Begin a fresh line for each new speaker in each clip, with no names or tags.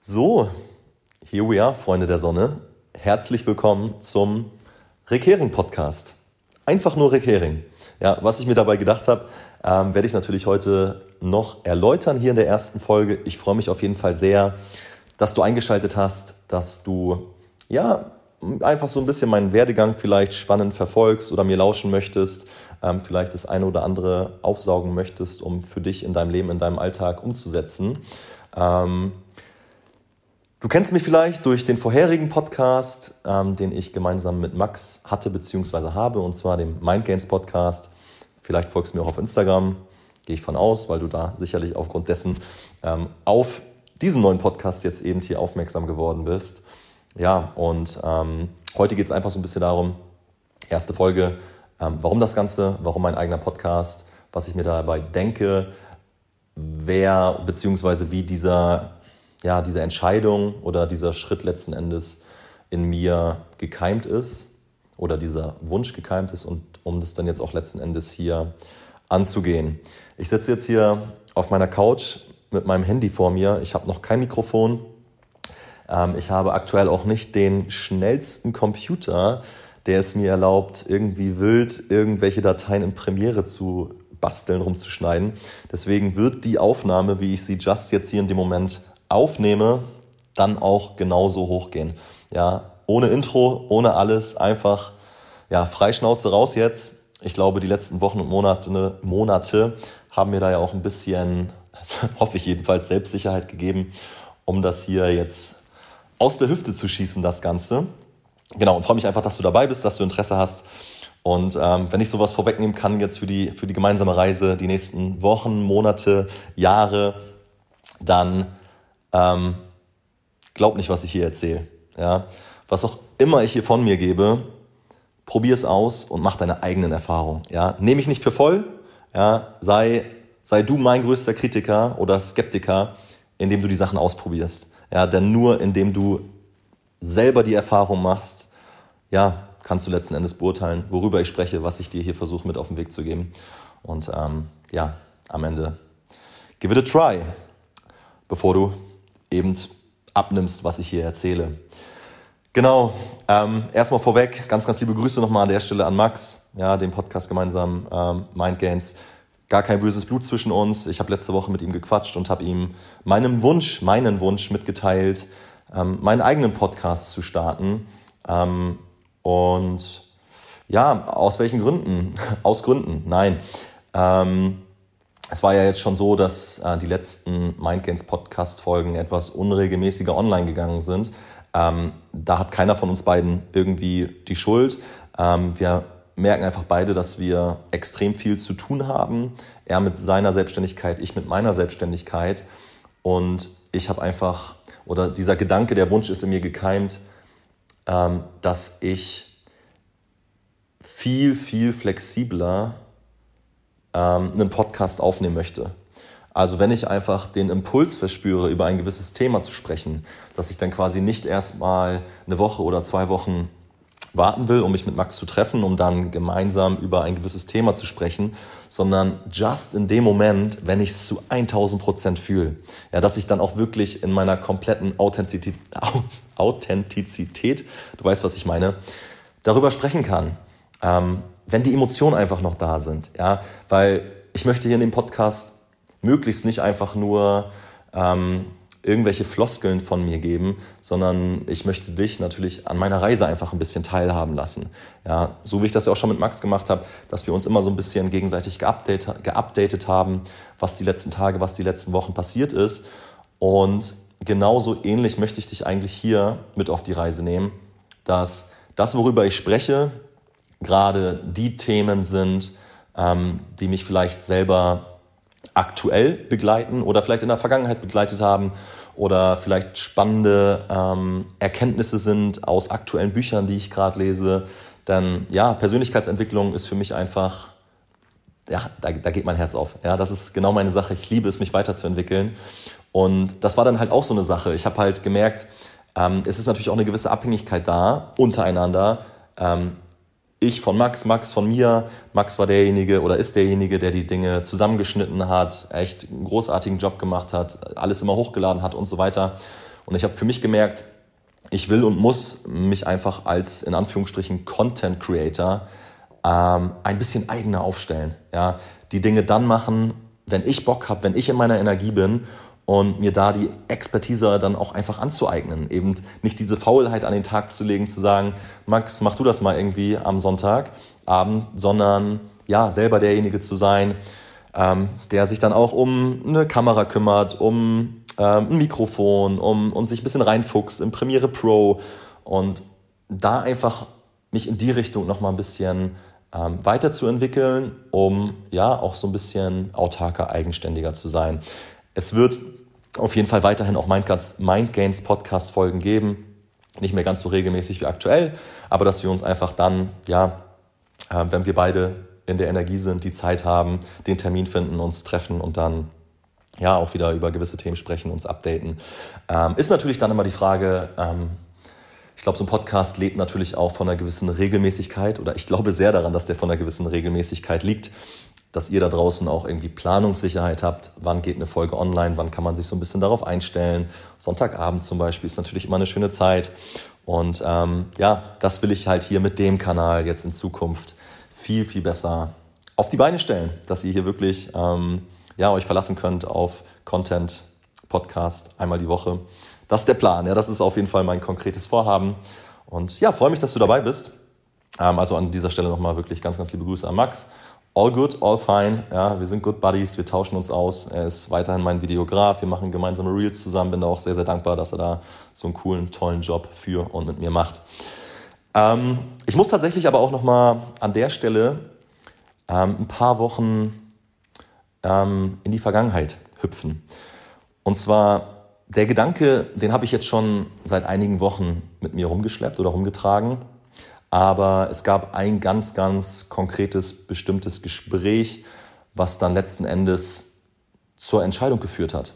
So, here we are, Freunde der Sonne. Herzlich willkommen zum Rekering Podcast. Einfach nur Rekering. Ja, was ich mir dabei gedacht habe, ähm, werde ich natürlich heute noch erläutern hier in der ersten Folge. Ich freue mich auf jeden Fall sehr, dass du eingeschaltet hast, dass du ja einfach so ein bisschen meinen Werdegang vielleicht spannend verfolgst oder mir lauschen möchtest, ähm, vielleicht das eine oder andere aufsaugen möchtest, um für dich in deinem Leben, in deinem Alltag umzusetzen. Ähm, Du kennst mich vielleicht durch den vorherigen Podcast, ähm, den ich gemeinsam mit Max hatte bzw. habe, und zwar dem Mind Podcast. Vielleicht folgst du mir auch auf Instagram, gehe ich von aus, weil du da sicherlich aufgrund dessen ähm, auf diesen neuen Podcast jetzt eben hier aufmerksam geworden bist. Ja, und ähm, heute geht es einfach so ein bisschen darum, erste Folge, ähm, warum das Ganze, warum mein eigener Podcast, was ich mir dabei denke, wer bzw. wie dieser ja, diese Entscheidung oder dieser Schritt letzten Endes in mir gekeimt ist oder dieser Wunsch gekeimt ist und um das dann jetzt auch letzten Endes hier anzugehen. Ich sitze jetzt hier auf meiner Couch mit meinem Handy vor mir. Ich habe noch kein Mikrofon. Ähm, ich habe aktuell auch nicht den schnellsten Computer, der es mir erlaubt, irgendwie wild irgendwelche Dateien in Premiere zu basteln, rumzuschneiden. Deswegen wird die Aufnahme, wie ich sie just jetzt hier in dem Moment aufnehme, dann auch genauso hochgehen. Ja, ohne Intro, ohne alles, einfach ja, Freischnauze raus jetzt. Ich glaube, die letzten Wochen und Monate, Monate haben mir da ja auch ein bisschen, hoffe ich jedenfalls, Selbstsicherheit gegeben, um das hier jetzt aus der Hüfte zu schießen, das Ganze. Genau, und freue mich einfach, dass du dabei bist, dass du Interesse hast. Und ähm, wenn ich sowas vorwegnehmen kann jetzt für die, für die gemeinsame Reise, die nächsten Wochen, Monate, Jahre, dann ähm, glaub nicht, was ich hier erzähle. Ja? Was auch immer ich hier von mir gebe, probier es aus und mach deine eigenen Erfahrungen. Ja? Nehme mich nicht für voll, ja? sei, sei du mein größter Kritiker oder Skeptiker, indem du die Sachen ausprobierst. Ja? Denn nur indem du selber die Erfahrung machst, ja, kannst du letzten Endes beurteilen, worüber ich spreche, was ich dir hier versuche mit auf den Weg zu geben. Und ähm, ja, am Ende, give it a try, bevor du eben abnimmst, was ich hier erzähle. Genau, ähm, erstmal vorweg, ganz, ganz liebe Grüße nochmal an der Stelle an Max, ja, den Podcast gemeinsam ähm, Mind Gains. Gar kein böses Blut zwischen uns. Ich habe letzte Woche mit ihm gequatscht und habe ihm meinen Wunsch, meinen Wunsch mitgeteilt, ähm, meinen eigenen Podcast zu starten. Ähm, und ja, aus welchen Gründen? aus Gründen, nein. Ähm, es war ja jetzt schon so, dass äh, die letzten Mindgains Podcast-Folgen etwas unregelmäßiger online gegangen sind. Ähm, da hat keiner von uns beiden irgendwie die Schuld. Ähm, wir merken einfach beide, dass wir extrem viel zu tun haben. Er mit seiner Selbstständigkeit, ich mit meiner Selbstständigkeit. Und ich habe einfach, oder dieser Gedanke, der Wunsch ist in mir gekeimt, ähm, dass ich viel, viel flexibler ähm, einen Podcast aufnehmen möchte. Also wenn ich einfach den Impuls verspüre, über ein gewisses Thema zu sprechen, dass ich dann quasi nicht erstmal eine Woche oder zwei Wochen warten will, um mich mit Max zu treffen, um dann gemeinsam über ein gewisses Thema zu sprechen, sondern just in dem Moment, wenn ich es zu 1000 Prozent fühle, ja, dass ich dann auch wirklich in meiner kompletten Authentizität, Authentizität, du weißt, was ich meine, darüber sprechen kann. Ähm, wenn die Emotionen einfach noch da sind, ja, weil ich möchte hier in dem Podcast möglichst nicht einfach nur ähm, irgendwelche Floskeln von mir geben, sondern ich möchte dich natürlich an meiner Reise einfach ein bisschen teilhaben lassen. Ja, so wie ich das ja auch schon mit Max gemacht habe, dass wir uns immer so ein bisschen gegenseitig geupdatet, geupdatet haben, was die letzten Tage, was die letzten Wochen passiert ist. Und genauso ähnlich möchte ich dich eigentlich hier mit auf die Reise nehmen, dass das, worüber ich spreche, gerade die Themen sind, ähm, die mich vielleicht selber aktuell begleiten oder vielleicht in der Vergangenheit begleitet haben oder vielleicht spannende ähm, Erkenntnisse sind aus aktuellen Büchern, die ich gerade lese. Denn ja, Persönlichkeitsentwicklung ist für mich einfach, ja, da, da geht mein Herz auf. Ja, das ist genau meine Sache. Ich liebe es, mich weiterzuentwickeln. Und das war dann halt auch so eine Sache. Ich habe halt gemerkt, ähm, es ist natürlich auch eine gewisse Abhängigkeit da untereinander. Ähm, ich von Max, Max von mir. Max war derjenige oder ist derjenige, der die Dinge zusammengeschnitten hat, echt einen großartigen Job gemacht hat, alles immer hochgeladen hat und so weiter. Und ich habe für mich gemerkt, ich will und muss mich einfach als in Anführungsstrichen Content Creator ähm, ein bisschen eigener aufstellen. Ja? Die Dinge dann machen, wenn ich Bock habe, wenn ich in meiner Energie bin und mir da die Expertise dann auch einfach anzueignen. Eben nicht diese Faulheit an den Tag zu legen, zu sagen, Max, mach du das mal irgendwie am Sonntagabend, sondern ja, selber derjenige zu sein, ähm, der sich dann auch um eine Kamera kümmert, um ähm, ein Mikrofon, um und sich ein bisschen reinfuchst in Premiere Pro und da einfach mich in die Richtung nochmal ein bisschen ähm, weiterzuentwickeln, um ja auch so ein bisschen autarker, eigenständiger zu sein. Es wird auf jeden Fall weiterhin auch Mindgains Podcast-Folgen geben. Nicht mehr ganz so regelmäßig wie aktuell, aber dass wir uns einfach dann, ja, äh, wenn wir beide in der Energie sind, die Zeit haben, den Termin finden, uns treffen und dann ja auch wieder über gewisse Themen sprechen, uns updaten. Ähm, ist natürlich dann immer die Frage, ähm, ich glaube, so ein Podcast lebt natürlich auch von einer gewissen Regelmäßigkeit oder ich glaube sehr daran, dass der von einer gewissen Regelmäßigkeit liegt dass ihr da draußen auch irgendwie Planungssicherheit habt. Wann geht eine Folge online? Wann kann man sich so ein bisschen darauf einstellen? Sonntagabend zum Beispiel ist natürlich immer eine schöne Zeit. Und ähm, ja, das will ich halt hier mit dem Kanal jetzt in Zukunft viel, viel besser auf die Beine stellen, dass ihr hier wirklich ähm, ja, euch verlassen könnt auf Content, Podcast einmal die Woche. Das ist der Plan. Ja, das ist auf jeden Fall mein konkretes Vorhaben. Und ja, freue mich, dass du dabei bist. Ähm, also an dieser Stelle nochmal wirklich ganz, ganz liebe Grüße an Max all good, all fine. Ja, wir sind good buddies, wir tauschen uns aus. Er ist weiterhin mein Videograf, wir machen gemeinsame Reels zusammen. Bin da auch sehr, sehr dankbar, dass er da so einen coolen, tollen Job für und mit mir macht. Ähm, ich muss tatsächlich aber auch nochmal an der Stelle ähm, ein paar Wochen ähm, in die Vergangenheit hüpfen. Und zwar der Gedanke, den habe ich jetzt schon seit einigen Wochen mit mir rumgeschleppt oder rumgetragen. Aber es gab ein ganz, ganz konkretes, bestimmtes Gespräch, was dann letzten Endes zur Entscheidung geführt hat,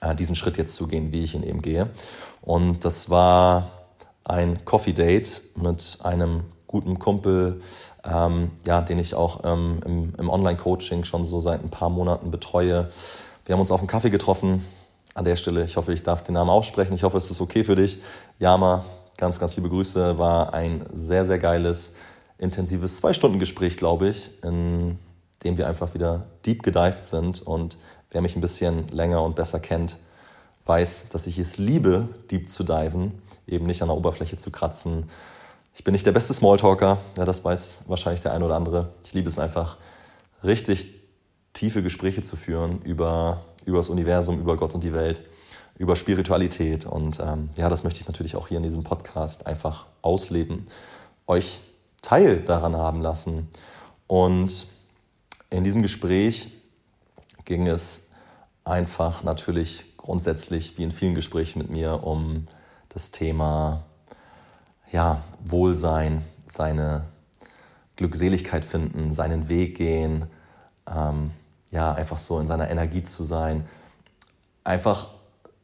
äh, diesen Schritt jetzt zu gehen, wie ich ihn eben gehe. Und das war ein Coffee Date mit einem guten Kumpel, ähm, ja, den ich auch ähm, im, im Online-Coaching schon so seit ein paar Monaten betreue. Wir haben uns auf einen Kaffee getroffen. An der Stelle, ich hoffe, ich darf den Namen aussprechen. Ich hoffe, es ist okay für dich. Yama, Ganz, ganz liebe Grüße. War ein sehr, sehr geiles, intensives Zwei-Stunden-Gespräch, glaube ich, in dem wir einfach wieder deep gedived sind. Und wer mich ein bisschen länger und besser kennt, weiß, dass ich es liebe, deep zu diven, eben nicht an der Oberfläche zu kratzen. Ich bin nicht der beste Smalltalker, ja, das weiß wahrscheinlich der eine oder andere. Ich liebe es einfach, richtig tiefe Gespräche zu führen über, über das Universum, über Gott und die Welt über Spiritualität. Und ähm, ja, das möchte ich natürlich auch hier in diesem Podcast einfach ausleben, euch Teil daran haben lassen. Und in diesem Gespräch ging es einfach natürlich grundsätzlich, wie in vielen Gesprächen mit mir, um das Thema ja, Wohlsein, seine Glückseligkeit finden, seinen Weg gehen, ähm, ja, einfach so in seiner Energie zu sein, einfach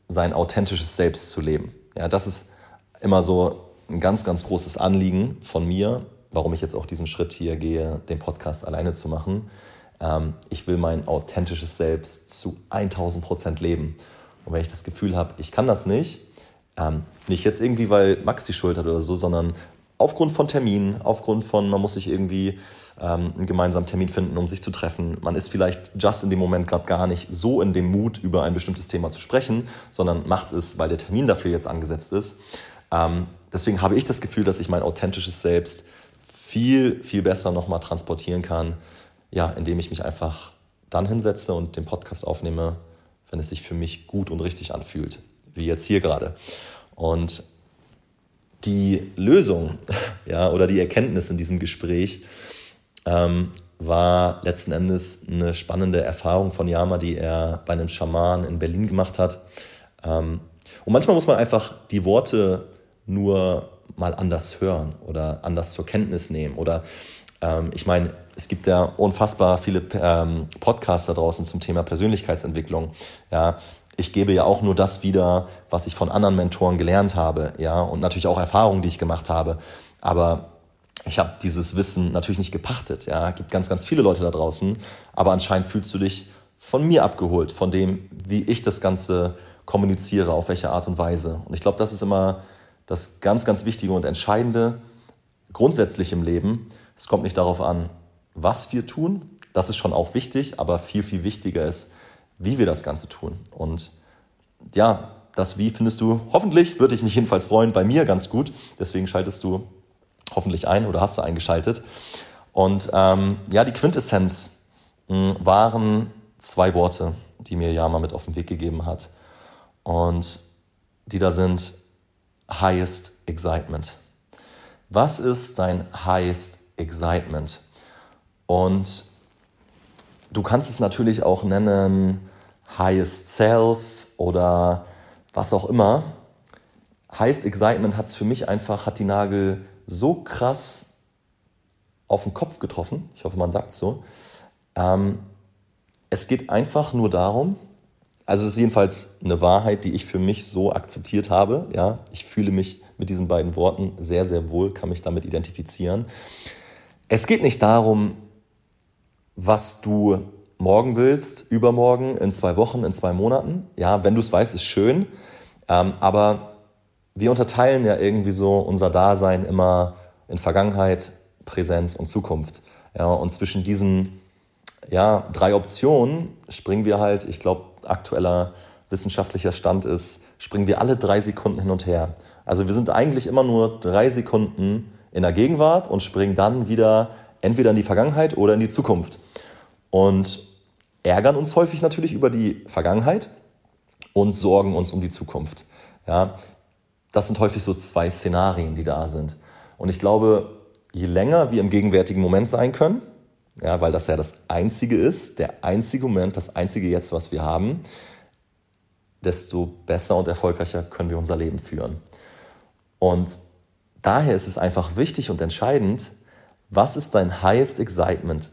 sein authentisches Selbst zu leben. Ja, das ist immer so ein ganz, ganz großes Anliegen von mir, warum ich jetzt auch diesen Schritt hier gehe, den Podcast alleine zu machen. Ähm, ich will mein authentisches Selbst zu 1000 Prozent leben. Und wenn ich das Gefühl habe, ich kann das nicht, ähm, nicht jetzt irgendwie, weil Max die Schuld hat oder so, sondern aufgrund von Terminen, aufgrund von, man muss sich irgendwie ähm, einen gemeinsamen Termin finden, um sich zu treffen. Man ist vielleicht just in dem Moment gerade gar nicht so in dem Mut, über ein bestimmtes Thema zu sprechen, sondern macht es, weil der Termin dafür jetzt angesetzt ist. Ähm, deswegen habe ich das Gefühl, dass ich mein authentisches Selbst viel, viel besser nochmal transportieren kann, ja, indem ich mich einfach dann hinsetze und den Podcast aufnehme, wenn es sich für mich gut und richtig anfühlt, wie jetzt hier gerade. Und die Lösung ja, oder die Erkenntnis in diesem Gespräch ähm, war letzten Endes eine spannende Erfahrung von Yama, die er bei einem Schaman in Berlin gemacht hat. Ähm, und manchmal muss man einfach die Worte nur mal anders hören oder anders zur Kenntnis nehmen. Oder ähm, ich meine, es gibt ja unfassbar viele ähm, Podcasts da draußen zum Thema Persönlichkeitsentwicklung. Ja, ich gebe ja auch nur das wieder, was ich von anderen Mentoren gelernt habe, ja, und natürlich auch Erfahrungen, die ich gemacht habe. Aber ich habe dieses Wissen natürlich nicht gepachtet. Ja, es gibt ganz, ganz viele Leute da draußen, aber anscheinend fühlst du dich von mir abgeholt, von dem, wie ich das Ganze kommuniziere, auf welche Art und Weise. Und ich glaube, das ist immer das ganz, ganz Wichtige und Entscheidende grundsätzlich im Leben. Es kommt nicht darauf an, was wir tun, das ist schon auch wichtig, aber viel, viel wichtiger ist, wie wir das Ganze tun. Und ja, das Wie findest du hoffentlich, würde ich mich jedenfalls freuen, bei mir ganz gut. Deswegen schaltest du hoffentlich ein oder hast du eingeschaltet. Und ähm, ja, die Quintessenz mh, hm, waren zwei Worte, die mir Yama mit auf den Weg gegeben hat. Und die da sind Highest Excitement. Was ist dein Highest Excitement? Und du kannst es natürlich auch nennen Highest Self oder was auch immer. Highest Excitement hat es für mich einfach, hat die Nagel so krass auf den Kopf getroffen. Ich hoffe, man sagt es so. Ähm, es geht einfach nur darum, also es ist jedenfalls eine Wahrheit, die ich für mich so akzeptiert habe. Ja, ich fühle mich mit diesen beiden Worten sehr, sehr wohl, kann mich damit identifizieren. Es geht nicht darum, was du morgen willst, übermorgen, in zwei Wochen, in zwei Monaten. Ja, wenn du es weißt, ist schön. Ähm, aber wir unterteilen ja irgendwie so unser Dasein immer in Vergangenheit, Präsenz und Zukunft. Ja, und zwischen diesen ja, drei Optionen springen wir halt, ich glaube, aktueller wissenschaftlicher Stand ist, springen wir alle drei Sekunden hin und her. Also wir sind eigentlich immer nur drei Sekunden in der Gegenwart und springen dann wieder entweder in die Vergangenheit oder in die Zukunft. Und ärgern uns häufig natürlich über die Vergangenheit und sorgen uns um die Zukunft. Ja, das sind häufig so zwei Szenarien, die da sind. Und ich glaube, je länger wir im gegenwärtigen Moment sein können, ja, weil das ja das Einzige ist, der einzige Moment, das einzige Jetzt, was wir haben, desto besser und erfolgreicher können wir unser Leben führen. Und daher ist es einfach wichtig und entscheidend, was ist dein highest excitement?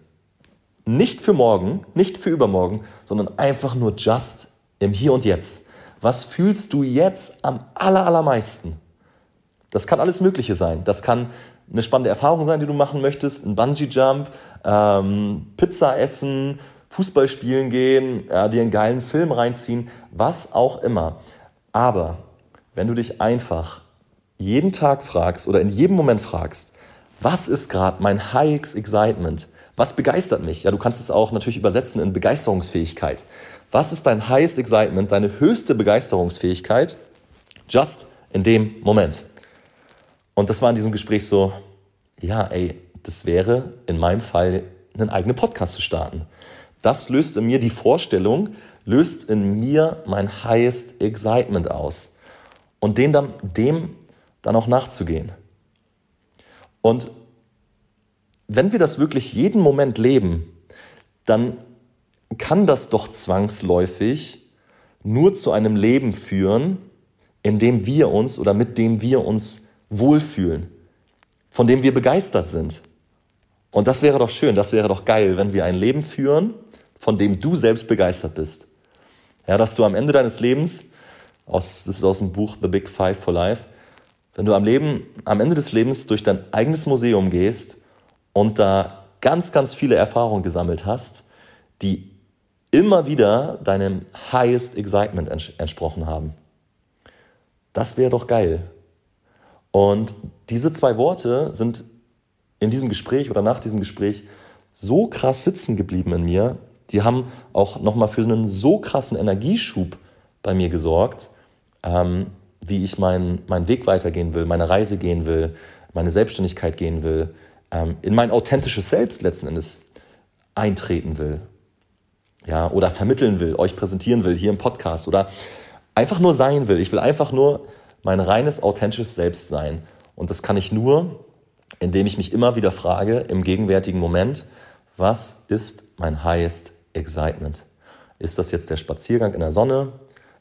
Nicht für morgen, nicht für übermorgen, sondern einfach nur just im Hier und Jetzt. Was fühlst du jetzt am allermeisten? Das kann alles Mögliche sein. Das kann eine spannende Erfahrung sein, die du machen möchtest, ein Bungee-Jump, ähm, Pizza essen, Fußball spielen gehen, ja, dir einen geilen Film reinziehen, was auch immer. Aber wenn du dich einfach jeden Tag fragst oder in jedem Moment fragst, was ist gerade mein Highest Excitement? Was begeistert mich? Ja, du kannst es auch natürlich übersetzen in Begeisterungsfähigkeit. Was ist dein Highest Excitement, deine höchste Begeisterungsfähigkeit? Just in dem Moment. Und das war in diesem Gespräch so, ja, ey, das wäre in meinem Fall einen eigenen Podcast zu starten. Das löst in mir die Vorstellung, löst in mir mein highest excitement aus. Und dem dann, dem dann auch nachzugehen. Und wenn wir das wirklich jeden Moment leben, dann kann das doch zwangsläufig nur zu einem Leben führen, in dem wir uns oder mit dem wir uns wohlfühlen, von dem wir begeistert sind. Und das wäre doch schön, das wäre doch geil, wenn wir ein Leben führen, von dem du selbst begeistert bist. Ja, dass du am Ende deines Lebens, aus, das ist aus dem Buch The Big Five for Life, wenn du am, Leben, am Ende des Lebens durch dein eigenes Museum gehst und da ganz, ganz viele Erfahrungen gesammelt hast, die immer wieder deinem highest excitement entsprochen haben. Das wäre doch geil. Und diese zwei Worte sind in diesem Gespräch oder nach diesem Gespräch so krass sitzen geblieben in mir. Die haben auch nochmal für einen so krassen Energieschub bei mir gesorgt, ähm, wie ich meinen mein Weg weitergehen will, meine Reise gehen will, meine Selbstständigkeit gehen will, ähm, in mein authentisches Selbst letzten Endes eintreten will. Ja, oder vermitteln will, euch präsentieren will hier im Podcast oder einfach nur sein will. Ich will einfach nur mein reines, authentisches Selbst sein. Und das kann ich nur, indem ich mich immer wieder frage, im gegenwärtigen Moment, was ist mein highest excitement? Ist das jetzt der Spaziergang in der Sonne?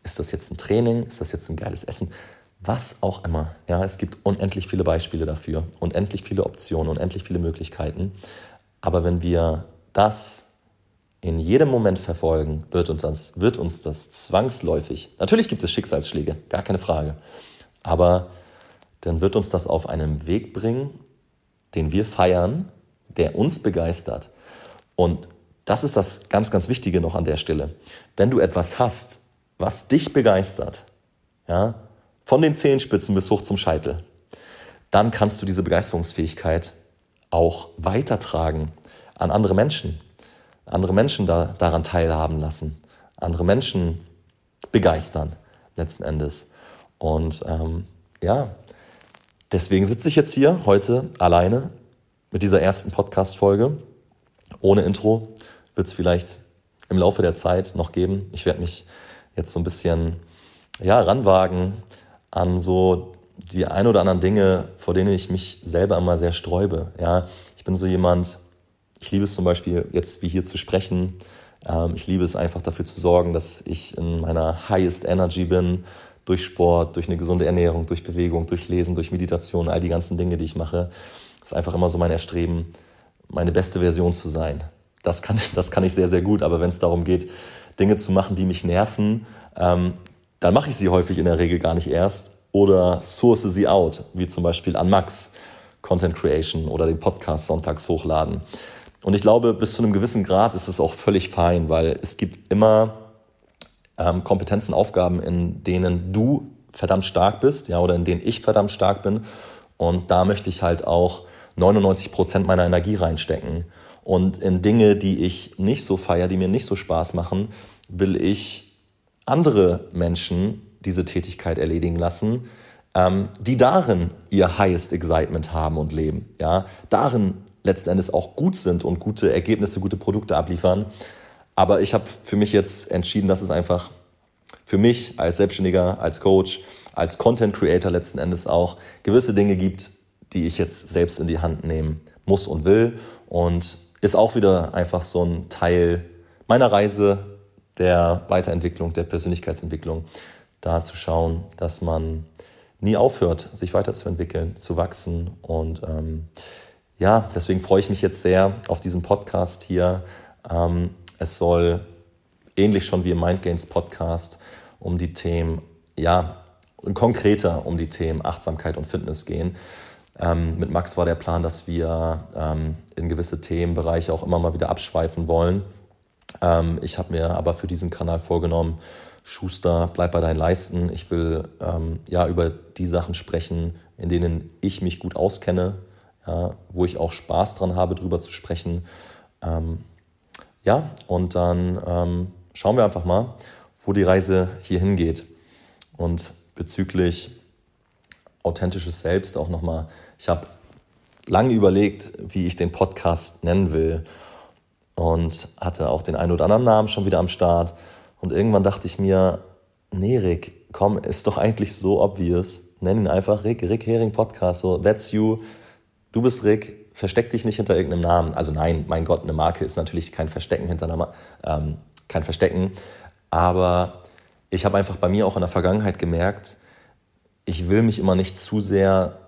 Ist das jetzt ein Training? Ist das jetzt ein geiles Essen? Was auch immer. Ja, es gibt unendlich viele Beispiele dafür, unendlich viele Optionen, unendlich viele Möglichkeiten. Aber wenn wir das in jedem Moment verfolgen, wird uns das, wird uns das zwangsläufig. Natürlich gibt es Schicksalsschläge, gar keine Frage. Aber dann wird uns das auf einen Weg bringen, den wir feiern, der uns begeistert. Und das ist das ganz, ganz Wichtige noch an der Stelle. Wenn du etwas hast, was dich begeistert, ja, von den Zehenspitzen bis hoch zum Scheitel, dann kannst du diese Begeisterungsfähigkeit auch weitertragen an andere Menschen, andere Menschen da, daran teilhaben lassen, andere Menschen begeistern letzten Endes. Und ähm, ja, deswegen sitze ich jetzt hier heute alleine mit dieser ersten Podcast-Folge. Ohne Intro wird es vielleicht im Laufe der Zeit noch geben. Ich werde mich jetzt so ein bisschen ja, ranwagen an so die ein oder anderen Dinge, vor denen ich mich selber immer sehr sträube. Ja, ich bin so jemand, ich liebe es zum Beispiel jetzt wie hier zu sprechen. Ähm, ich liebe es einfach dafür zu sorgen, dass ich in meiner highest energy bin, durch Sport, durch eine gesunde Ernährung, durch Bewegung, durch Lesen, durch Meditation, all die ganzen Dinge, die ich mache. Das ist einfach immer so mein Erstreben, meine beste Version zu sein. Das kann, das kann ich sehr, sehr gut, aber wenn es darum geht, Dinge zu machen, die mich nerven, ähm, dann mache ich sie häufig in der Regel gar nicht erst oder source sie out, wie zum Beispiel an Max, Content Creation oder den Podcast sonntags hochladen. Und ich glaube, bis zu einem gewissen Grad ist es auch völlig fein, weil es gibt immer ähm, Kompetenzen, Aufgaben, in denen du verdammt stark bist, ja, oder in denen ich verdammt stark bin. Und da möchte ich halt auch 99 Prozent meiner Energie reinstecken. Und in Dinge, die ich nicht so feiere, die mir nicht so Spaß machen, will ich andere Menschen diese Tätigkeit erledigen lassen, ähm, die darin ihr highest excitement haben und leben, ja, darin letzten Endes auch gut sind und gute Ergebnisse, gute Produkte abliefern. Aber ich habe für mich jetzt entschieden, dass es einfach für mich als Selbstständiger, als Coach, als Content Creator letzten Endes auch gewisse Dinge gibt, die ich jetzt selbst in die Hand nehmen muss und will. Und ist auch wieder einfach so ein Teil meiner Reise der Weiterentwicklung, der Persönlichkeitsentwicklung, da zu schauen, dass man nie aufhört, sich weiterzuentwickeln, zu wachsen. Und ähm, ja, deswegen freue ich mich jetzt sehr auf diesen Podcast hier. Ähm, es soll ähnlich schon wie im Mindgains Podcast um die Themen, ja, konkreter um die Themen Achtsamkeit und Fitness gehen. Ähm, mit Max war der Plan, dass wir ähm, in gewisse Themenbereiche auch immer mal wieder abschweifen wollen. Ähm, ich habe mir aber für diesen Kanal vorgenommen, Schuster, bleib bei deinen Leisten. Ich will ähm, ja über die Sachen sprechen, in denen ich mich gut auskenne, ja, wo ich auch Spaß dran habe, drüber zu sprechen. Ähm, ja, und dann ähm, schauen wir einfach mal, wo die Reise hier hingeht. Und bezüglich authentisches Selbst auch nochmal, ich habe lange überlegt, wie ich den Podcast nennen will und hatte auch den einen oder anderen Namen schon wieder am Start. Und irgendwann dachte ich mir, nee, Rick, komm, ist doch eigentlich so obvious. Nenn ihn einfach Rick, Rick Hering Podcast, so, that's you. Du bist Rick, versteck dich nicht hinter irgendeinem Namen. Also nein, mein Gott, eine Marke ist natürlich kein Verstecken hinter einer, ähm, kein Verstecken. Aber ich habe einfach bei mir auch in der Vergangenheit gemerkt, ich will mich immer nicht zu sehr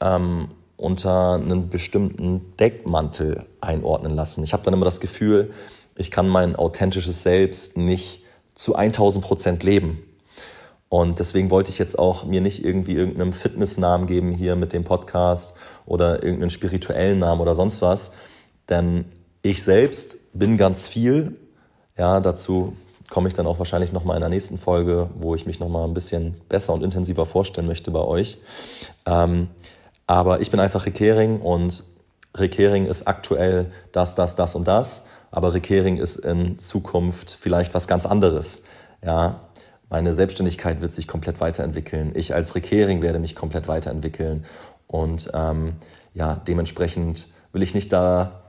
ähm, unter einen bestimmten Deckmantel einordnen lassen. Ich habe dann immer das Gefühl, ich kann mein authentisches Selbst nicht zu 1000 Prozent leben. Und deswegen wollte ich jetzt auch mir nicht irgendwie irgendeinen Fitnessnamen geben hier mit dem Podcast oder irgendeinen spirituellen Namen oder sonst was. Denn ich selbst bin ganz viel. Ja, dazu komme ich dann auch wahrscheinlich nochmal in der nächsten Folge, wo ich mich nochmal ein bisschen besser und intensiver vorstellen möchte bei euch. Ähm, aber ich bin einfach Rick Hering und Rick Hering ist aktuell das, das, das und das aber Recurring ist in Zukunft vielleicht was ganz anderes. Ja, meine Selbstständigkeit wird sich komplett weiterentwickeln. Ich als Recurring werde mich komplett weiterentwickeln. Und ähm, ja, dementsprechend will ich nicht da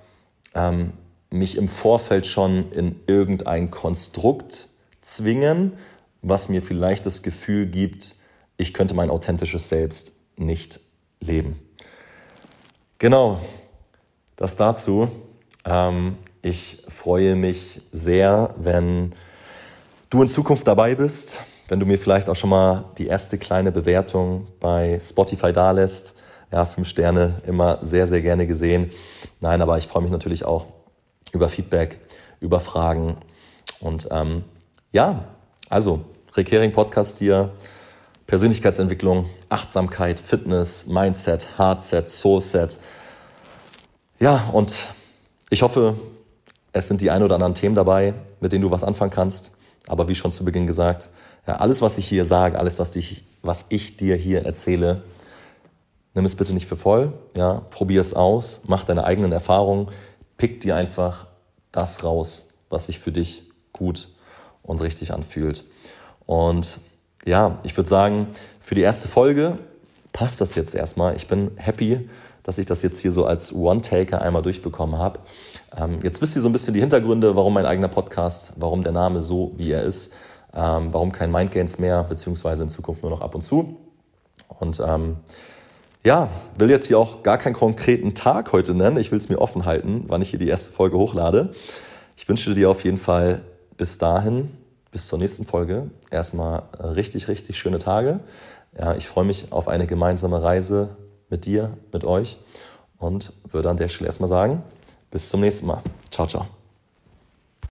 ähm, mich im Vorfeld schon in irgendein Konstrukt zwingen, was mir vielleicht das Gefühl gibt, ich könnte mein authentisches Selbst nicht leben. Genau, das dazu. Ähm, ich freue mich sehr, wenn du in Zukunft dabei bist, wenn du mir vielleicht auch schon mal die erste kleine Bewertung bei Spotify dalässt. Ja, fünf Sterne immer sehr, sehr gerne gesehen. Nein, aber ich freue mich natürlich auch über Feedback, über Fragen. Und ähm, ja, also Recurring Podcast hier, Persönlichkeitsentwicklung, Achtsamkeit, Fitness, Mindset, Heartset, Soulset Ja, und ich hoffe, es sind die ein oder anderen Themen dabei, mit denen du was anfangen kannst. Aber wie schon zu Beginn gesagt, ja, alles, was ich hier sage, alles, was, dich, was ich dir hier erzähle, nimm es bitte nicht für voll. Ja, probier es aus, mach deine eigenen Erfahrungen, pick dir einfach das raus, was sich für dich gut und richtig anfühlt. Und ja, ich würde sagen, für die erste Folge passt das jetzt erstmal. Ich bin happy, dass ich das jetzt hier so als One-Taker einmal durchbekommen habe. Ähm, jetzt wisst ihr so ein bisschen die Hintergründe, warum mein eigener Podcast, warum der Name so, wie er ist, ähm, warum kein Mindgains mehr, beziehungsweise in Zukunft nur noch ab und zu. Und ähm, ja, will jetzt hier auch gar keinen konkreten Tag heute nennen. Ich will es mir offen halten, wann ich hier die erste Folge hochlade. Ich wünsche dir auf jeden Fall bis dahin, bis zur nächsten Folge, erstmal richtig, richtig schöne Tage. Ja, ich freue mich auf eine gemeinsame Reise mit dir, mit euch und würde an der Stelle erstmal sagen, bis zum nächsten Mal. Ciao, ciao.